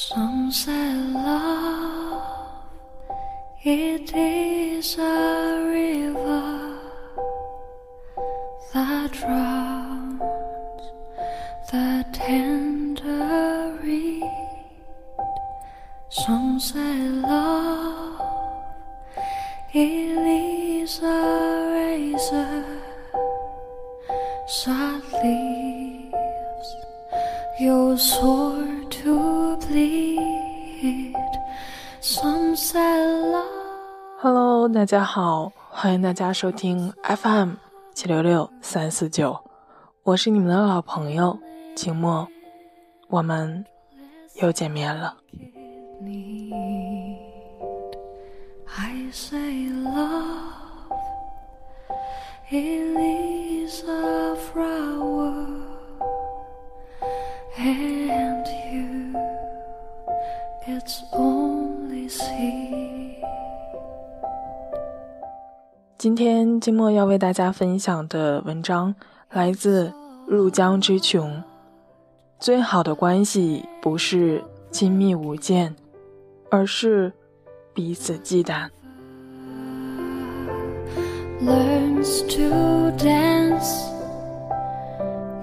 Some say love, it is a river that drowns the tender reed. Some say love, it is a razor that leaves your sword 大家好，欢迎大家收听 FM 七六六三四九，我是你们的老朋友秦墨，我们又见面了。今天金墨要为大家分享的文章来自《入江之穷》。最好的关系不是亲密无间，而是彼此忌惮。learns to dance.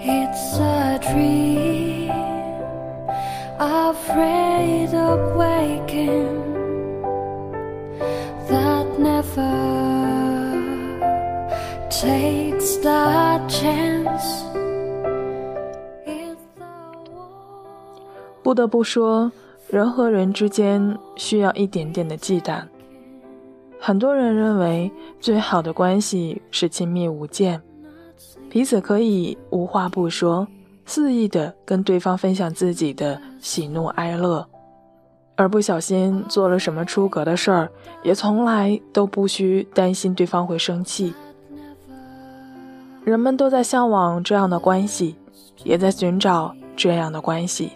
It's a dream, afraid of waking, takes the chance. 不得不说，人和人之间需要一点点的忌惮。很多人认为最好的关系是亲密无间，彼此可以无话不说，肆意的跟对方分享自己的喜怒哀乐，而不小心做了什么出格的事儿，也从来都不需担心对方会生气。人们都在向往这样的关系，也在寻找这样的关系。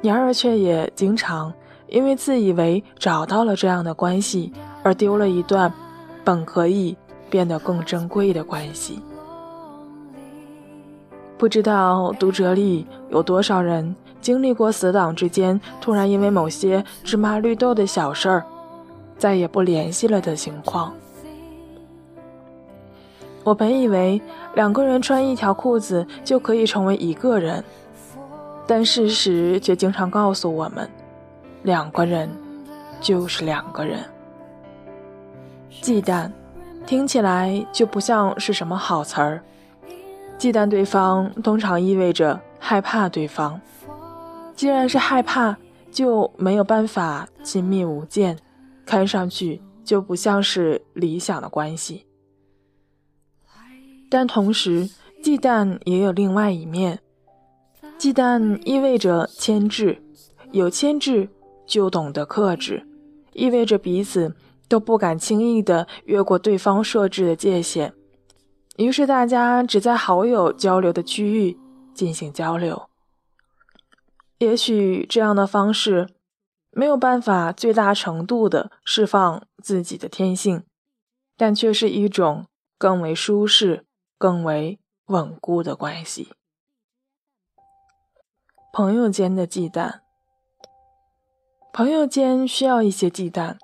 然而，却也经常因为自以为找到了这样的关系，而丢了一段本可以变得更珍贵的关系。不知道读者里有多少人经历过死党之间突然因为某些芝麻绿豆的小事儿，再也不联系了的情况。我本以为两个人穿一条裤子就可以成为一个人。但事实却经常告诉我们，两个人就是两个人。忌惮，听起来就不像是什么好词儿。忌惮对方，通常意味着害怕对方。既然是害怕，就没有办法亲密无间，看上去就不像是理想的关系。但同时，忌惮也有另外一面。忌惮意味着牵制，有牵制就懂得克制，意味着彼此都不敢轻易的越过对方设置的界限，于是大家只在好友交流的区域进行交流。也许这样的方式没有办法最大程度的释放自己的天性，但却是一种更为舒适、更为稳固的关系。朋友间的忌惮，朋友间需要一些忌惮。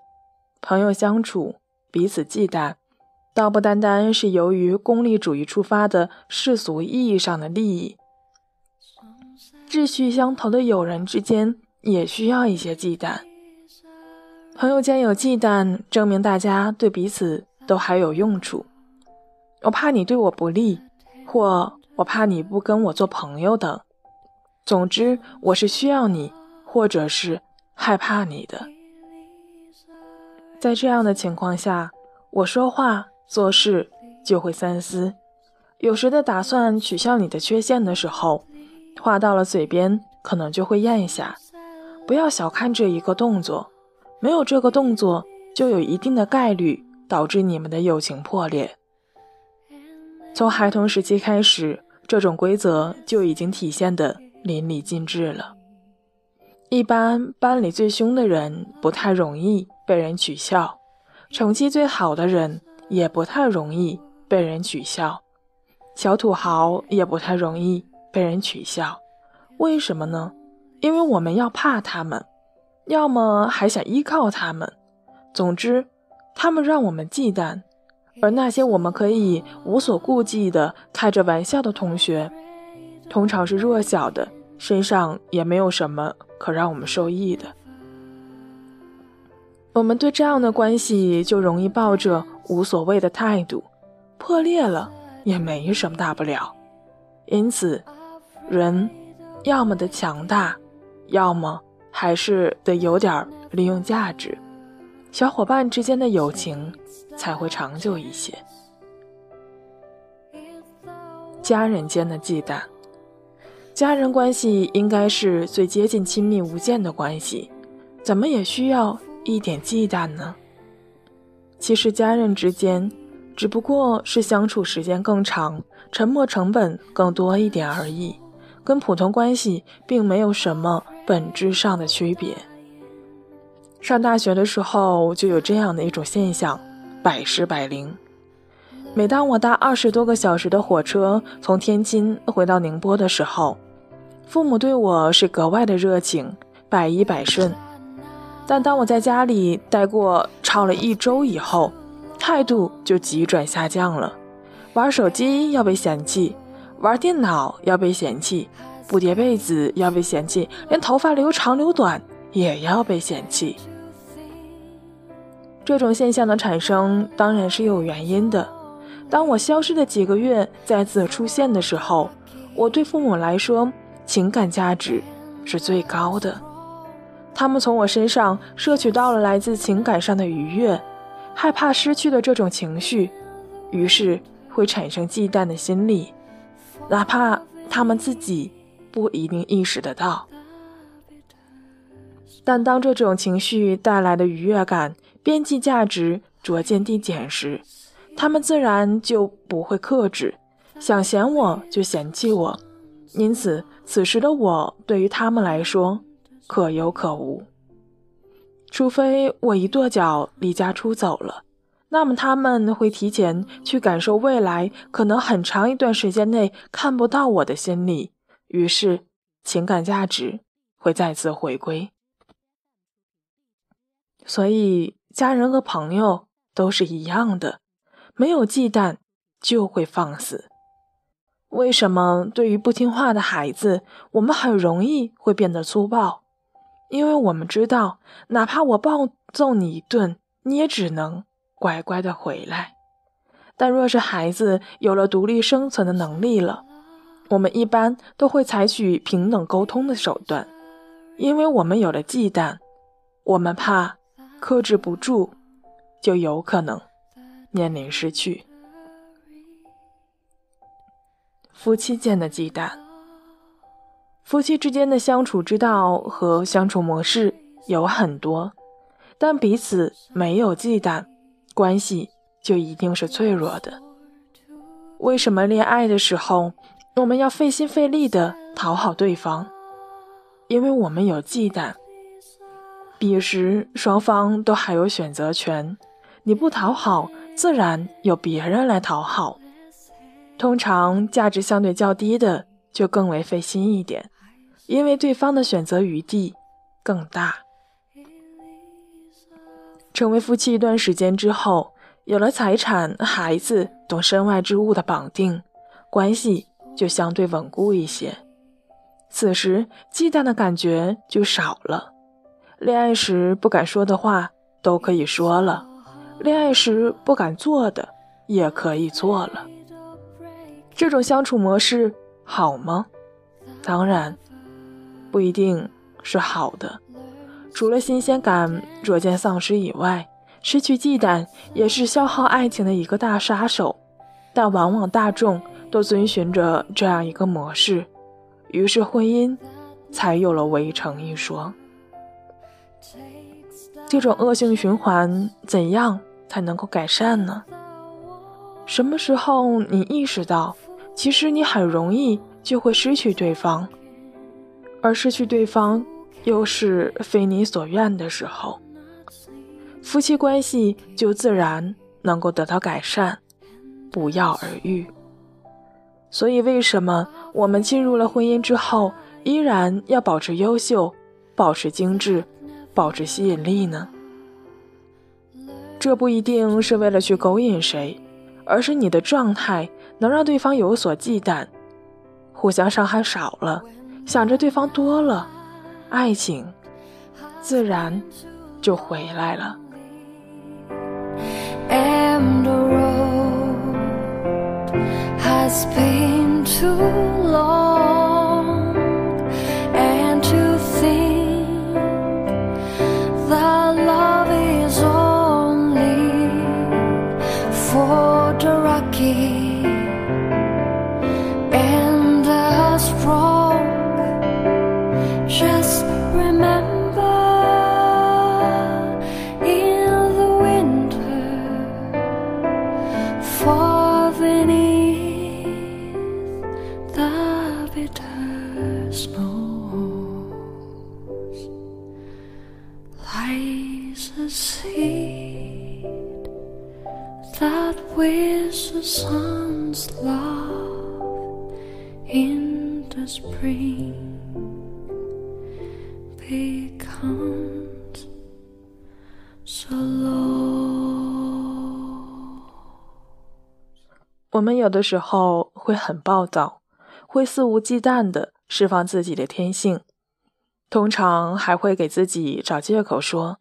朋友相处，彼此忌惮，倒不单单是由于功利主义出发的世俗意义上的利益。志趣相投的友人之间也需要一些忌惮。朋友间有忌惮，证明大家对彼此都还有用处。我怕你对我不利，或我怕你不跟我做朋友等。总之，我是需要你，或者是害怕你的。在这样的情况下，我说话做事就会三思。有时的打算取笑你的缺陷的时候，话到了嘴边，可能就会咽下。不要小看这一个动作，没有这个动作，就有一定的概率导致你们的友情破裂。从孩童时期开始，这种规则就已经体现得。淋漓尽致了。一般班里最凶的人不太容易被人取笑，成绩最好的人也不太容易被人取笑，小土豪也不太容易被人取笑。为什么呢？因为我们要怕他们，要么还想依靠他们。总之，他们让我们忌惮。而那些我们可以无所顾忌的开着玩笑的同学，通常是弱小的，身上也没有什么可让我们受益的。我们对这样的关系就容易抱着无所谓的态度，破裂了也没什么大不了。因此，人要么的强大，要么还是得有点利用价值。小伙伴之间的友情才会长久一些。家人间的忌惮，家人关系应该是最接近亲密无间的关系，怎么也需要一点忌惮呢？其实家人之间只不过是相处时间更长，沉默成本更多一点而已，跟普通关系并没有什么本质上的区别。上大学的时候就有这样的一种现象，百试百灵。每当我搭二十多个小时的火车从天津回到宁波的时候，父母对我是格外的热情，百依百顺。但当我在家里待过超了一周以后，态度就急转下降了。玩手机要被嫌弃，玩电脑要被嫌弃，不叠被子要被嫌弃，连头发留长留短也要被嫌弃。这种现象的产生当然是有原因的。当我消失的几个月再次出现的时候，我对父母来说情感价值是最高的。他们从我身上摄取到了来自情感上的愉悦，害怕失去的这种情绪，于是会产生忌惮的心理，哪怕他们自己不一定意识得到。但当这种情绪带来的愉悦感，边际价值逐渐递减时，他们自然就不会克制，想嫌我就嫌弃我。因此，此时的我对于他们来说可有可无。除非我一跺脚离家出走了，那么他们会提前去感受未来可能很长一段时间内看不到我的心理，于是情感价值会再次回归。所以。家人和朋友都是一样的，没有忌惮就会放肆。为什么对于不听话的孩子，我们很容易会变得粗暴？因为我们知道，哪怕我暴揍你一顿，你也只能乖乖的回来。但若是孩子有了独立生存的能力了，我们一般都会采取平等沟通的手段，因为我们有了忌惮，我们怕。克制不住，就有可能面临失去。夫妻间的忌惮，夫妻之间的相处之道和相处模式有很多，但彼此没有忌惮，关系就一定是脆弱的。为什么恋爱的时候我们要费心费力的讨好对方？因为我们有忌惮。彼时双方都还有选择权，你不讨好，自然有别人来讨好。通常价值相对较低的就更为费心一点，因为对方的选择余地更大。成为夫妻一段时间之后，有了财产、孩子等身外之物的绑定，关系就相对稳固一些。此时忌惮的感觉就少了。恋爱时不敢说的话都可以说了，恋爱时不敢做的也可以做了。这种相处模式好吗？当然，不一定是好的。除了新鲜感逐渐丧失以外，失去忌惮也是消耗爱情的一个大杀手。但往往大众都遵循着这样一个模式，于是婚姻才有了围城一说。这种恶性循环怎样才能够改善呢？什么时候你意识到，其实你很容易就会失去对方，而失去对方又是非你所愿的时候，夫妻关系就自然能够得到改善，不药而愈。所以，为什么我们进入了婚姻之后，依然要保持优秀，保持精致，保持吸引力呢？这不一定是为了去勾引谁，而是你的状态能让对方有所忌惮，互相伤害少了，想着对方多了，爱情自然就回来了。And the road has been too long, that with the sun's love in the spring becomes so low. 我们有的时候会很暴躁，会肆无忌惮地释放自己的天性，通常还会给自己找借口说：“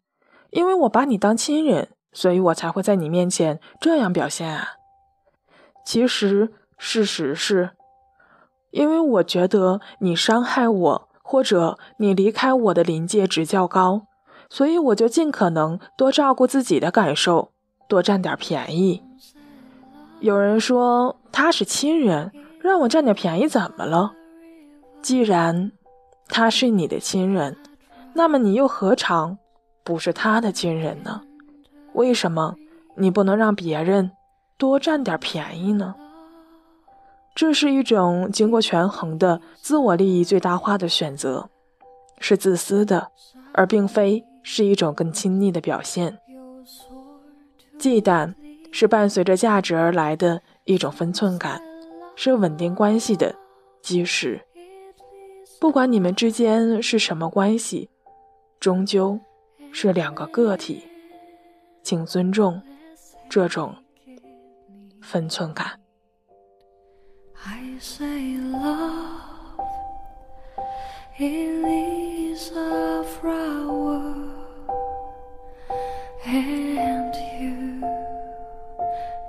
因为我把你当亲人，所以我才会在你面前这样表现啊。”其实事实是，因为我觉得你伤害我，或者你离开我的临界值较高，所以我就尽可能多照顾自己的感受，多占点便宜。有人说他是亲人，让我占点便宜怎么了？既然他是你的亲人，那么你又何尝不是他的亲人呢？为什么你不能让别人多占点便宜呢？这是一种经过权衡的自我利益最大化的选择，是自私的，而并非是一种更亲密的表现。忌惮是伴随着价值而来的一种分寸感，是稳定关系的基石。不管你们之间是什么关系，终究是两个个体，请尊重这种分寸感。I say love, it is a flower, and you,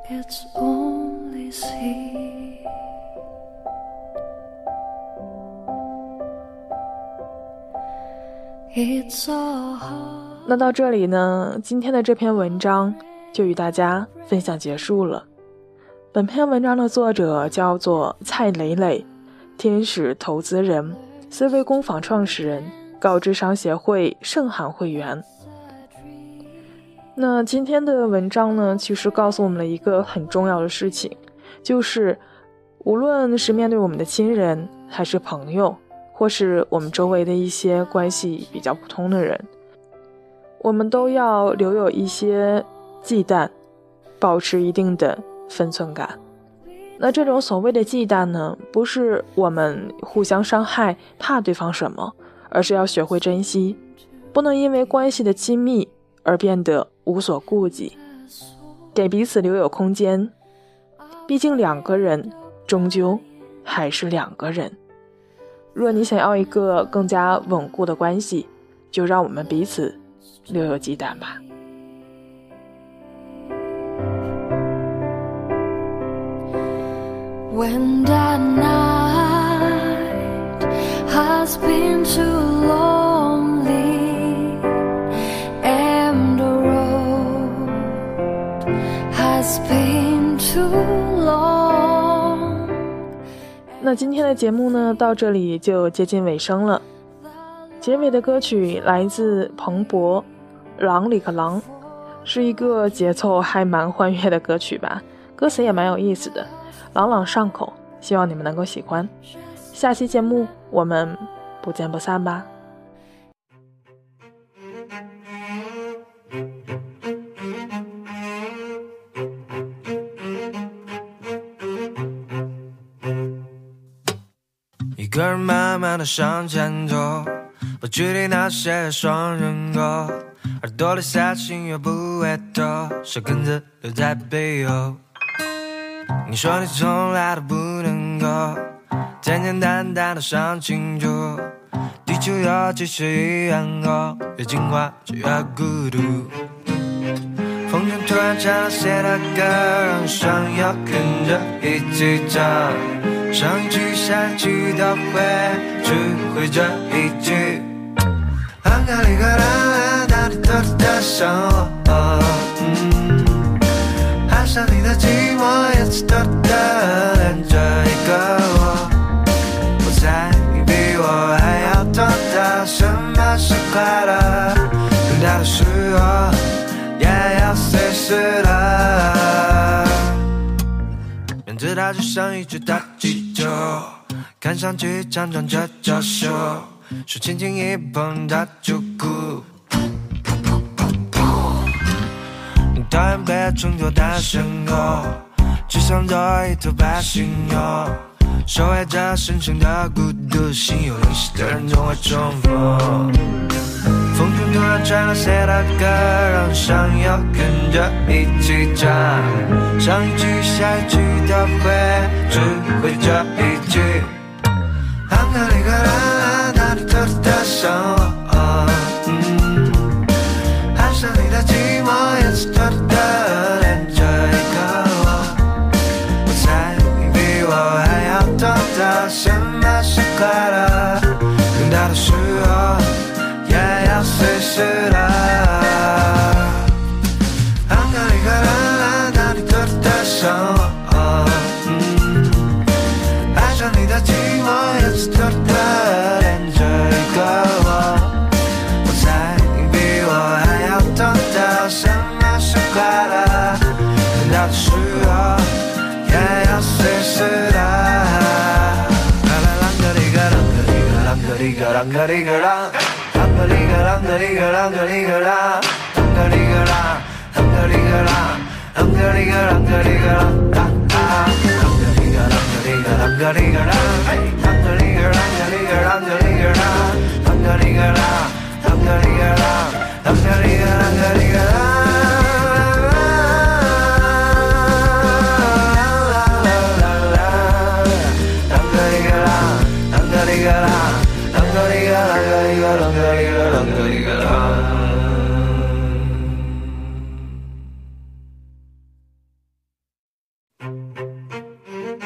it's only seed. 'It's a heart. 那到这里呢，今天的这篇文章就与大家分享结束了。本篇文章的作者叫做蔡磊磊，天使投资人思维工坊创始人，高智商协会盛罕会员。那今天的文章呢，其实告诉我们了一个很重要的事情，就是无论是面对我们的亲人，还是朋友，或是我们周围的一些关系比较普通的人，我们都要留有一些忌惮，保持一定的分寸感。那这种所谓的忌惮呢，不是我们互相伤害，怕对方什么，而是要学会珍惜，不能因为关系的亲密而变得无所顾忌，给彼此留有空间。毕竟两个人终究还是两个人。若你想要一个更加稳固的关系，就让我们彼此留有忌惮吧。When the night has been too lonely and the road has been too long. 那今天的节目呢，到这里就接近尾声了。结尾的歌曲来自彭博，《狼里克狼》，是一个节奏还蛮欢悦的歌曲吧，歌词也蛮有意思的，朗朗上口，希望你们能够喜欢。下期节目我们不见不散吧。一个人慢慢的向前走，不距离那些双人歌，耳朵里塞进又不回头，小根子留在背后。你说你从来都不能够简简单单的想清楚，地球有几十亿人口，越进化就越孤独。风筝突然唱了谁的歌，让你想要跟着一起唱。上一句下一句都会，只会这一句。啷个哩个啷，哪里偷偷的想我？嗯，爱上你的寂寞，也是偷偷的恋着一个我。我猜你比我还要懂得什么是快乐，更大的是我也要随时的。面对它就像一只大，看上去强壮着娇羞，手轻轻一碰它就哭。你讨厌被称作单身狗，只想做一头白犀牛，守卫着深深的孤独，心有灵犀的人总会重逢。风中突然传来谁的歌，让人想要跟着一起唱。上一句下一句都会，只会这一句。啷个哩个啷，哪里偷偷的想我？爱上你的寂寞，也是偷啷个哩个啷个哩个啷，啷个哩个啷，啷个哩个啷个哩个啷个哩个啷，个哩个啷，个哩个啷个哩个啷个哩个啷，啷个哩个啷，啷个哩个啷个哩个啷。